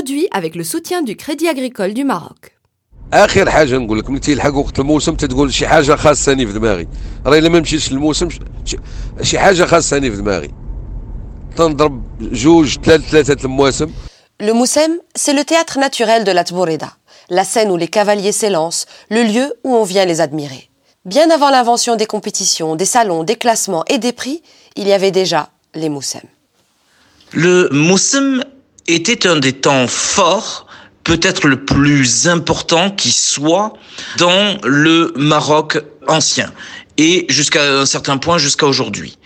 Produit avec le soutien du Crédit Agricole du Maroc. اخر حاجه نقول لك ملي تيلحق وقت الموسم تتقول شي حاجه خاصني في دماغي راه الا ما مشيتش للموسم ش- شي حاجه خاصني في دماغي تنضرب جوج ثلاث ثلاثه المواسم Le Moussem, c'est le théâtre naturel de la Tbourida, la scène où les cavaliers s'élancent, le lieu où on vient les admirer. Bien avant l'invention des compétitions, des salons, des classements et des prix, il y avait déjà les Moussem. Le Moussem était un des temps forts, peut-être le plus important qui soit dans le Maroc ancien et jusqu'à un certain point jusqu'à aujourd'hui.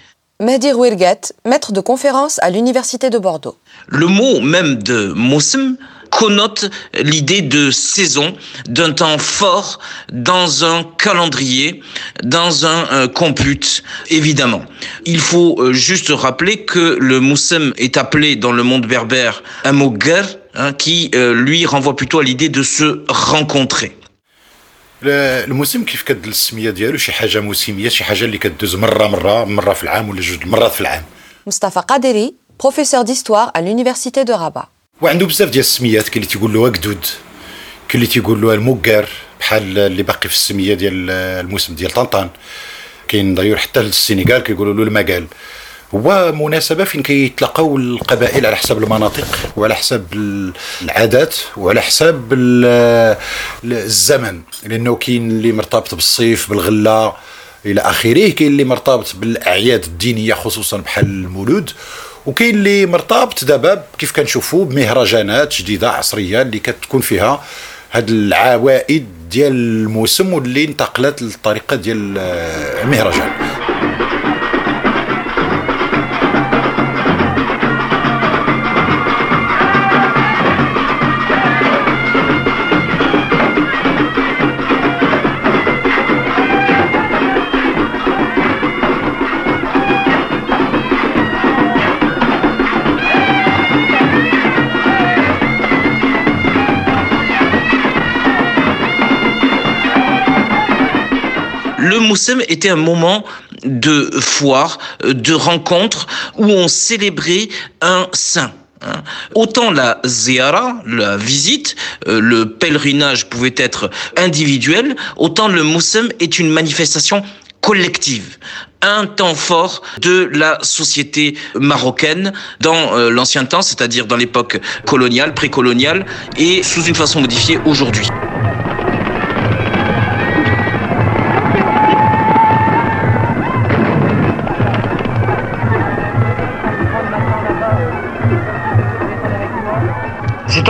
Mehdi Rouirguet, maître de conférence à l'Université de Bordeaux. Le mot même de Moussem connote l'idée de saison, d'un temps fort dans un calendrier, dans un euh, compute, évidemment. Il faut euh, juste rappeler que le Moussem est appelé dans le monde berbère un mot guerre, hein, qui euh, lui renvoie plutôt à l'idée de se rencontrer. لا- الموسم كيف كد السميه ديالو شي حاجه موسميه شي حاجه اللي كدوز مره مره مره في العام ولا جوج مرات في العام Mustafa Qaderi, professeur d'histoire à l'Université de Rabat. وعنده بزاف ديال السميات كاين اللي تيقول له وكدود كاين اللي تيقول له المقار بحال اللي باقي في السمية ديال الموسم ديال طنطان. كاين دايور حتى السنغال كيقولوا له المقال. هو مناسبة فين كيتلاقاو القبائل على حسب المناطق وعلى حسب ال- العادات وعلى حسب ال- الزمن. لأنه كاين اللي مرتبط بالصيف بالغلة إلى آخره. كاين اللي مرتبط بالأعياد الدينية خصوصا بحال المولود. وكاين اللي مرتبط دابا كيف كنشوفوا بمهرجانات جديدة عصرية اللي كتكون فيها هاد العوائد ديال الموسم واللي انتقلت للطريقة ديال آه، المهرجان. Moussem était un moment de foire, euh, de rencontre, où on célébrait un saint. hein. Autant la ziyara, la visite, euh, le pèlerinage pouvait être individuel, autant le Moussem est une manifestation collective, un temps fort de la société marocaine dans euh, l'ancien temps, c'est-à-dire dans l'époque coloniale, précoloniale, et sous une façon modifiée aujourd'hui.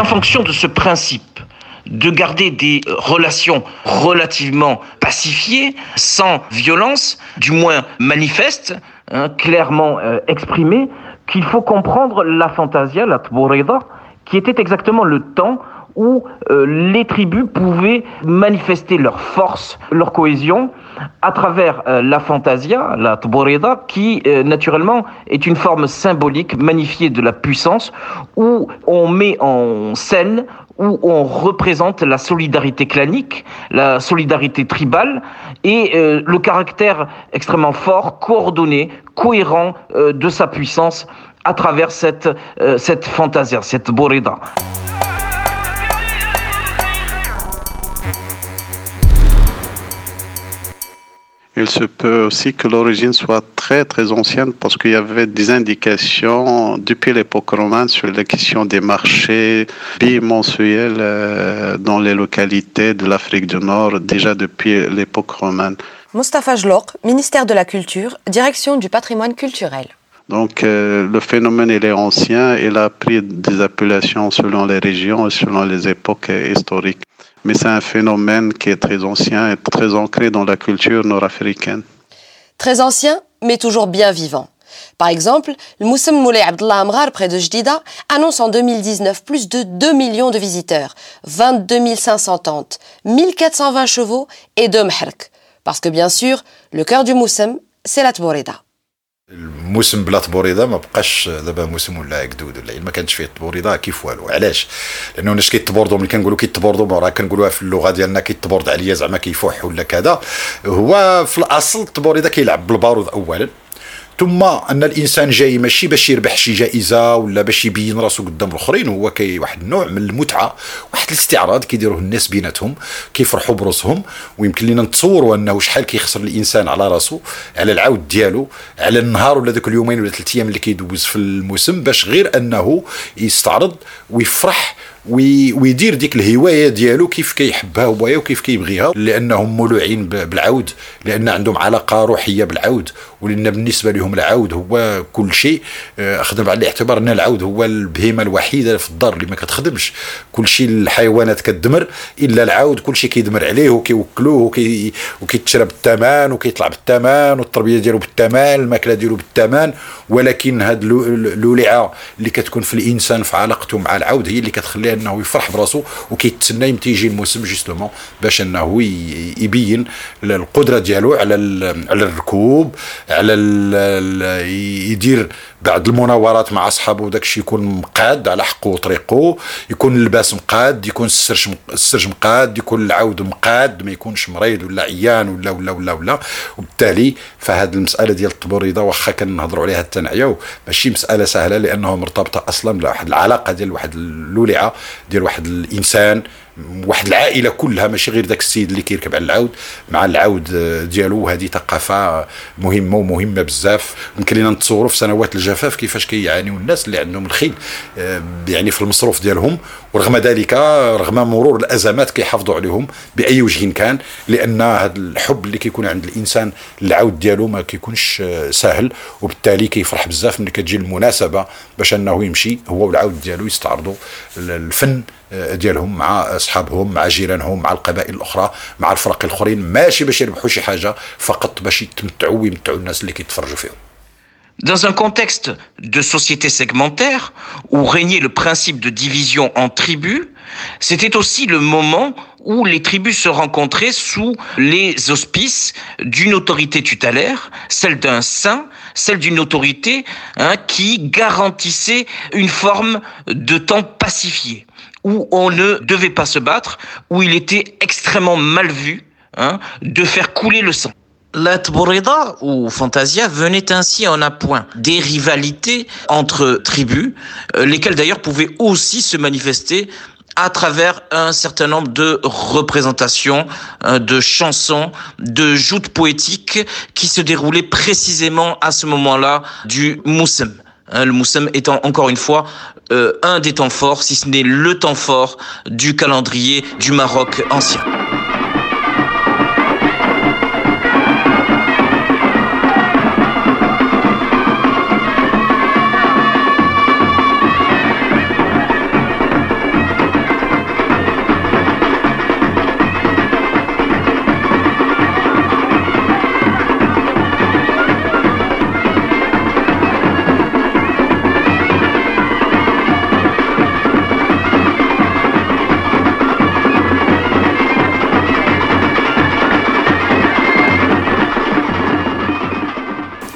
En fonction de ce principe de garder des relations relativement pacifiées, sans violence, du moins manifestes, hein, clairement euh, exprimées, qu'il faut comprendre la fantasia, la tboreda, qui était exactement le temps où euh, les tribus pouvaient manifester leur force, leur cohésion, à travers euh, la fantasia, la tboreda, qui euh, naturellement est une forme symbolique magnifiée de la puissance, où on met en scène, où on représente la solidarité clanique, la solidarité tribale, et le caractère extrêmement fort, coordonné, cohérent de sa puissance à travers cette, cette fantasia, cette boreda. Il se peut aussi que l'origine soit très très ancienne parce qu'il y avait des indications depuis l'époque romane sur la question des marchés bimensuels euh, dans les localités de l'Afrique du Nord déjà depuis l'époque romane. Mustafa Jlok, ministère de la Culture, direction du patrimoine culturel. Donc euh, le phénomène il est ancien, il a pris des appellations selon les régions et selon les époques historiques. Mais c'est un phénomène qui est très ancien et très ancré dans la culture nord-africaine. Très ancien, mais toujours bien vivant. Par exemple, le Moussem Moulay Abdullah Amrar, près de Jdida, annonce en 2019 plus de 2 millions de visiteurs, 22 500 tentes, 1420 chevaux et deux mherk. Parce que bien sûr, le cœur du moussem, c'est la tborida. الموسم بلا تبوريضة ما بقاش دابا موسم ولا عكدود ولا ما كانش فيه تبوريضة كيف والو علاش؟ لأنه الناس كيتبوردوا ملي كنقولوا كيتبوردوا راه كنقولوها في اللغة ديالنا كيتبورد عليا زعما كيفوح ولا كذا. هو في الأصل التبوريضه كيلعب بالبارود اولا ثم أن الإنسان جاي ماشي باش يربح شي جائزة ولا باش يبين راسو قدام الآخرين هو كي واحد النوع من المتعة واحد الاستعراض كيديروه الناس بيناتهم كيفرحوا براسهم ويمكن لنا نتصوروا أنه شحال كيخسر الإنسان على راسو على العود ديالو على النهار ولا ذوك اليومين ولا ثلاث أيام اللي كيدوز في الموسم باش غير أنه يستعرض ويفرح ويدير ديك الهواية ديالو كيف كيحبها هو وكيف كيبغيها لأنهم مولوعين بالعود لأن عندهم علاقة روحية بالعود. ولأن بالنسبة لهم العود هو كل شيء آه، اخذنا بعين الاعتبار أن العود هو البهيمة الوحيدة في الدار اللي ما كتخدمش. كل شيء الحيوانات كتدمر إلا العود كل شيء كيدمر عليه وكيوكلوه وكي وكيتشرى بالثمن وكيطلع بالثمن والتربية ديالو بالثمن الماكلة ديالو بالثمن ولكن هاد الولعه اللي كتكون في الإنسان في علاقته مع العود هي اللي كتخليه انه يفرح براسو وكيتسنى يمتى يجي الموسم جوستومون باش أنه يبين القدرة ديالو على على الركوب على يدير بعد المناورات مع أصحابه داك الشيء يكون مقاد على حقه وطريقه يكون اللباس مقاد يكون السرج السرج مقاد يكون العود مقاد ما يكونش مريض ولا عيان ولا ولا ولا ولا. وبالتالي فهاد المسألة ديال التبوريضه واخا كنهضروا عليها التنعيه ماشي مسألة سهلة لأنه مرتبطة أصلا بواحد العلاقة ديال واحد اللولعة ديال واحد الإنسان واحد العائلة كلها ماشي غير ذاك السيد اللي كيركب على العود. مع العود ديالو هذه ثقافة مهمة ومهمة بزاف. يمكن لنا نتصوروا في سنوات الجفاف كيفاش كيعانيو الناس اللي عندهم الخيل آه، يعني في المصروف ديالهم. ورغم ذلك رغم مرور الأزمات كيحافظوا عليهم بأي وجه كان لأن هذا الحب اللي كيكون عند الإنسان العود ديالو ما كيكونش آه، سهل. وبالتالي كيفرح بزاف ملي كتجي المناسبة باش أنه يمشي هو والعود ديالو يستعرضوا الفن ديالهم مع اصحابهم مع جيرانهم مع القبائل الاخرى مع الفرق الاخرين ماشي باش يربحوا شي حاجه فقط باش يتمتعوا ويمتعوا الناس اللي كيتفرجوا فيهم Dans un contexte de société segmentaire où régnait le principe de division en tribus, c'était aussi le moment où les tribus se rencontraient sous les auspices d'une autorité tutélaire, celle d'un saint, celle d'une autorité hein, qui garantissait une forme de temps pacifié, où on ne devait pas se battre, où il était extrêmement mal vu hein, de faire couler le sang. La Tboreda ou Fantasia venait ainsi en appoint des rivalités entre tribus, euh, lesquelles d'ailleurs pouvaient aussi se manifester à travers un certain nombre de représentations, euh, de chansons, de joutes poétiques qui se déroulaient précisément à ce moment-là du Moussem. Hein, le Moussem étant encore une fois euh, un des temps forts, si ce n'est le temps fort du calendrier du Maroc ancien.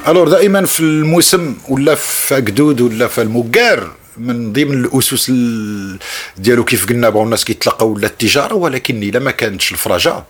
الور دائما في الموسم ولا في أكدود ولا في المقار من ضمن الأسس ديالو كيف قلنا بغاو الناس كيتلاقاو ولا التجارة ولكن إلا ما كانتش الفرجه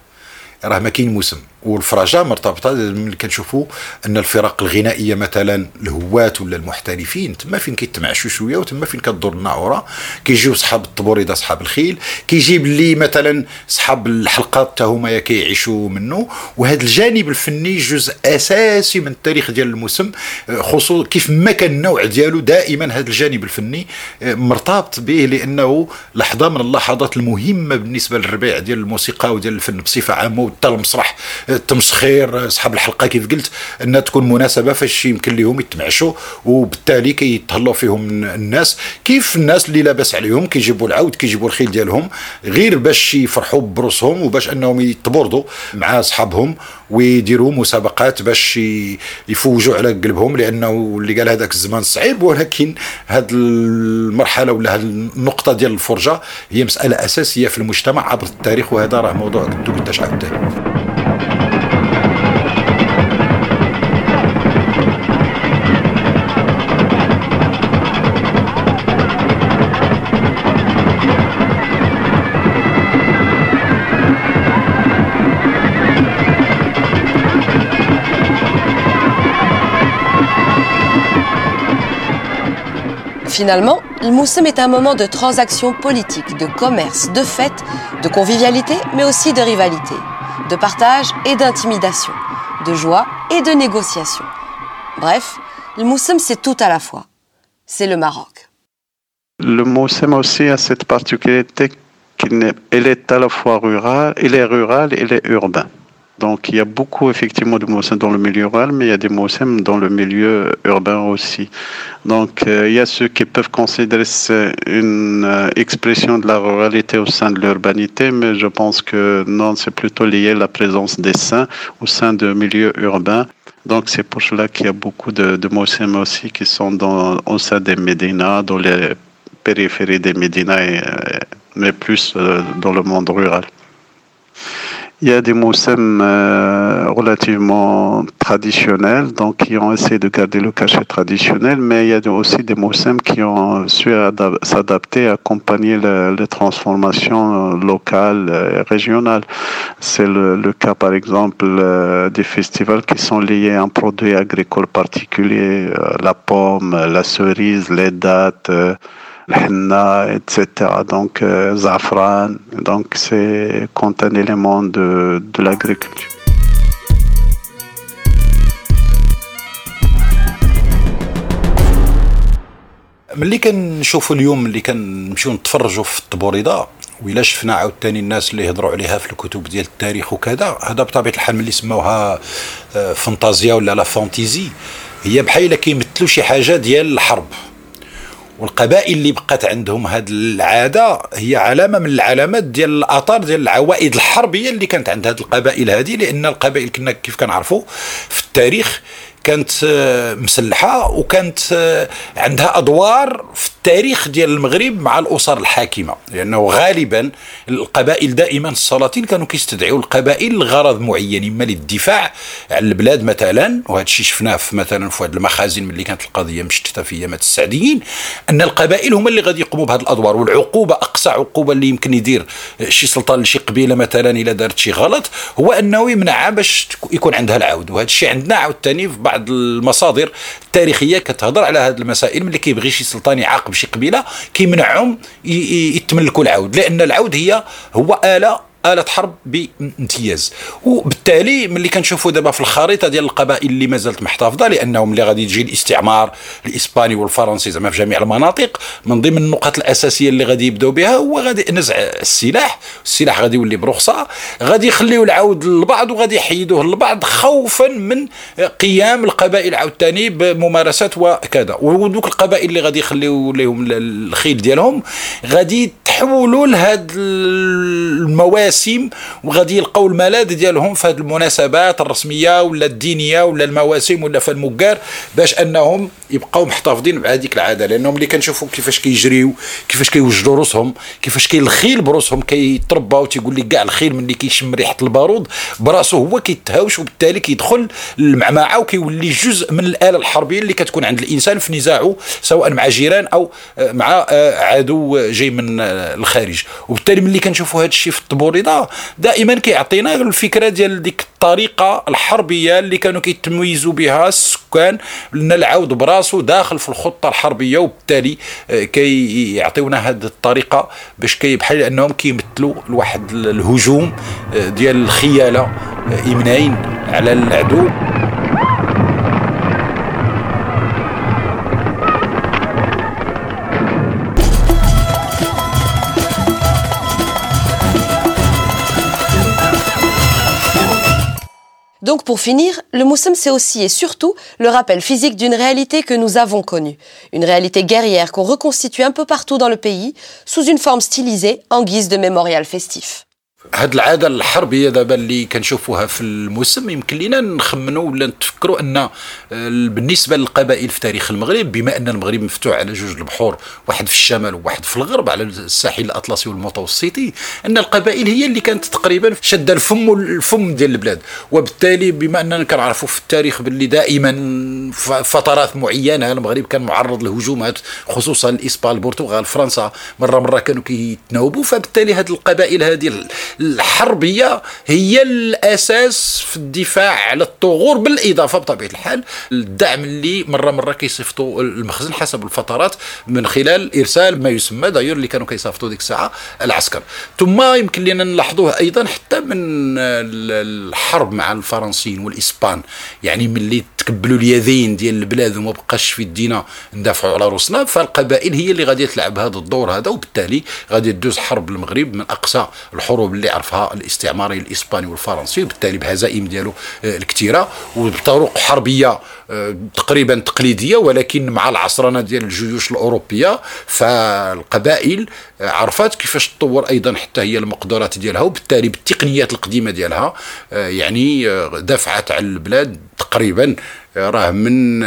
راه ما كاين موسم. والفرجه مرتبطة ملي كنشوفوا أن الفرق الغنائية مثلا الهواة ولا المحترفين تما فين كيتمعشوا شوية وتما فين كدور الناعوره كيجيو صحاب الطبوريده صحاب الخيل كيجيب لي مثلا صحاب الحلقات حتى هما كيعيشوا منه وهذا الجانب الفني جزء أساسي من التاريخ ديال الموسم خصوصا كيف ما كان النوع ديالو دائما هذا الجانب الفني مرتبط به لأنه لحظة من اللحظات المهمة بالنسبة للربيع ديال الموسيقى وديال الفن بصفة عامة وحتى المسرح التمسخير اصحاب الحلقة كيف قلت أنها تكون مناسبة فاش يمكن لهم يتمعشوا وبالتالي كيتهلاو فيهم الناس. كيف الناس اللي لاباس عليهم كيجيبوا العود كيجيبوا الخيل ديالهم غير باش يفرحوا بروسهم وباش أنهم يتبردوا مع أصحابهم ويديروا مسابقات باش يفوجوا على قلبهم لأنه اللي قال هذاك الزمان صعيب ولكن هذه المرحلة ولا هذه النقطة ديال الفرجة هي مسألة أساسية في المجتمع عبر التاريخ وهذا راه موضوع كنتو قداش عاوتاني Finalement, le Moussem est un moment de transaction politique, de commerce, de fête, de convivialité, mais aussi de rivalité, de partage et d'intimidation, de joie et de négociation. Bref, le Moussem, c'est tout à la fois. C'est le Maroc. Le Moussem aussi a cette particularité qu'il est à la fois rural, il est rural, il est urbain. Donc il y a beaucoup effectivement de Moussem dans le milieu rural, mais il y a des Moussem dans le milieu urbain aussi. Donc euh, il y a ceux qui peuvent considérer une euh, expression de la ruralité au sein de l'urbanité, mais je pense que non, c'est plutôt lié à la présence des saints au sein de milieux urbains. Donc c'est pour cela qu'il y a beaucoup de, de aussi qui sont dans, au sein des Médinas, dans les périphéries des Médinas, euh, mais plus dans le monde rural. Il y a des moussem euh, relativement traditionnels, donc qui ont essayé de garder le cachet traditionnel, mais il y a aussi des moussem qui ont su s'adapter, accompagner les transformations locales et régionales. C'est le, le, cas, par exemple, euh, des festivals qui sont liés à un produit agricole particulier, euh, la pomme, la cerise, les dattes etc. Donc, euh, zafran. Donc, c'est quand un élément de, de l'agriculture. ملي كنشوفوا اليوم اللي كنمشيو نتفرجوا في الطبوريضه وإلا شفنا عاوتاني الناس اللي يهضروا عليها في الكتب ديال التاريخ وكذا هذا بطبيعة الحال ملي سموها فانتازيا ولا لا فانتيزي هي بحال كيمثلوا شي حاجة ديال الحرب والقبائل اللي بقات عندهم هذه العادة هي علامة من العلامات ديال الاثار ديال العوائد الحربية اللي كانت عند هذه القبائل هذه لأن القبائل كنا كيف كنعرفوا في التاريخ كانت آه، مسلحة وكانت آه، عندها أدوار في التاريخ ديال المغرب مع الأسر الحاكمة لأنه غالبا القبائل دائما السلاطين كانوا كيستدعوا القبائل لغرض معين إما للدفاع عن البلاد مثلا وهذا الشيء شفناه في مثلا في هذه المخازن ملي كانت القضية مشتتة في أيامات السعديين أن القبائل هما اللي غادي يقوموا بهذه الأدوار والعقوبة أقصى عقوبة اللي يمكن يدير شي سلطان لشي قبيلة مثلا الا دارت شي غلط هو أنه يمنعها باش يكون عندها العود. وهذا الشيء عندنا عاوتاني في بعض المصادر التاريخية كتهضر على هذه المسائل ملي كيبغي شي سلطان يعاقب شي قبيله كيمنعهم يتملكوا العود. لأن العود هي هو آلة آلة حرب بامتياز. وبالتالي ملي كنشوفوا دابا في الخريطة ديال القبائل اللي مازالت محتفظة لأنهم اللي غادي تجي الاستعمار الإسباني والفرنسي زعما في جميع المناطق من ضمن النقط الأساسية اللي غادي يبداو بها هو غادي نزع السلاح. السلاح غادي يولي برخصة غادي يخليو العود للبعض وغادي يحيدوه للبعض خوفا من قيام القبائل عاوتاني بممارسات وكذا. ودوك القبائل اللي غادي يخليو لهم الخيل ديالهم غادي تحولوا لهاد المواسم وغادي يلقاو الملاذ ديالهم في هذه المناسبات الرسمية ولا الدينية ولا المواسم ولا في المكار باش أنهم يبقاو محتفظين بهذيك العادة. لأنهم اللي كنشوفوا كيفاش كيجريو كيفاش كيوجدوا روسهم كيفاش كاين الخيل بروسهم كيترباو تيقول لك كاع الخيل ملي كيشم ريحة البارود براسو هو كيتهاوش وبالتالي كيدخل المعمعه وكيولي جزء من الآلة الحربية اللي كتكون عند الإنسان في نزاعه سواء مع جيران أو مع عدو جاي من الخارج. وبالتالي ملي كنشوفوا هذا الشيء في التبوريدة دائما كيعطينا الفكرة ديال ديك الطريقة الحربية اللي كانوا كيتميزوا بها السكان. لأن العود براسو داخل في الخطة الحربية وبالتالي آه، كيعطيونا هذه الطريقة باش كي بحال انهم كيمثلوا لواحد الهجوم آه، ديال الخيالة آه، امنين على العدو. Donc pour finir, le moussem c'est aussi et surtout le rappel physique d'une réalité que nous avons connue, une réalité guerrière qu'on reconstitue un peu partout dans le pays sous une forme stylisée en guise de mémorial festif. هاد العادة الحربية دابا اللي كنشوفوها في الموسم يمكن لينا نخمنوا ولا نتفكروا أن آه، بالنسبة للقبائل في تاريخ المغرب بما أن المغرب مفتوح على جوج البحور واحد في الشمال وواحد في الغرب على الساحل الأطلسي والمتوسطي أن القبائل هي اللي كانت تقريبا شادة الفم الفم ديال البلاد. وبالتالي بما أننا كنعرفوا في التاريخ باللي دائما فترات معينة المغرب كان معرض لهجومات خصوصا الاسبان البرتغال فرنسا مرة مرة كانوا كيتناوبوا فبالتالي هذه القبائل هذه الحربية هي الأساس في الدفاع على الثغور بالإضافة بطبيعة الحال الدعم اللي مرة مرة كيصيفطوا المخزن حسب الفترات من خلال إرسال ما يسمى داير اللي كانوا كيصيفطوا ديك الساعة العسكر. ثم يمكن لنا نلاحظوه أيضا حتى من الحرب مع الفرنسيين والإسبان. يعني ملي تكبلوا اليدين ديال البلاد وما بقاش في يدينا ندافعوا على روسنا فالقبائل هي اللي غادي تلعب هذا الدور هذا وبالتالي غادي تدوز حرب المغرب من أقصى الحروب اللي عرفها الاستعماري الإسباني والفرنسي وبالتالي بهزائم ديالو آه، الكثيره وبطرق حربية آه، تقريبا تقليدية ولكن مع العصرنه ديال الجيوش الأوروبية. فالقبائل آه، عرفت كيفاش تطور أيضا حتى هي المقدرات ديالها وبالتالي بالتقنيات القديمة ديالها. يعني دافعت على البلاد تقريبا راه من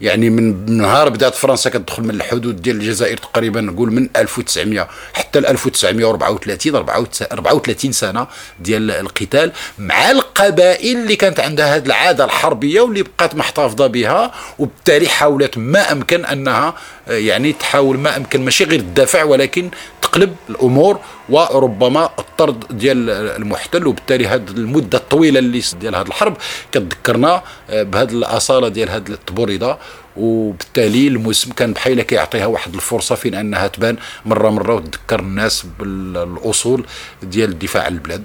يعني من نهار بدات فرنسا كتدخل من الحدود ديال الجزائر تقريبا نقول من 1900 حتى ل 1934 34 سنة ديال القتال مع القبائل اللي كانت عندها هذه العادة الحربية واللي بقات محتفظة بها وبالتالي حاولت ما أمكن أنها يعني تحاول ما أمكن ماشي غير الدفع ولكن تقلب الأمور وربما الطرد ديال المحتل وبالتالي هذه المدة الطويلة اللي ديال هذه الحرب كتذكرنا بهذه الأصالة ديال هذه التبوريدة. وبالتالي الموسم كان بحال كيعطيها واحد الفرصة فين أنها تبان مرة مرة وتذكر الناس بالأصول ديال الدفاع عن البلاد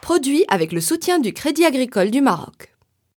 Produit avec le soutien du Crédit agricole du Maroc.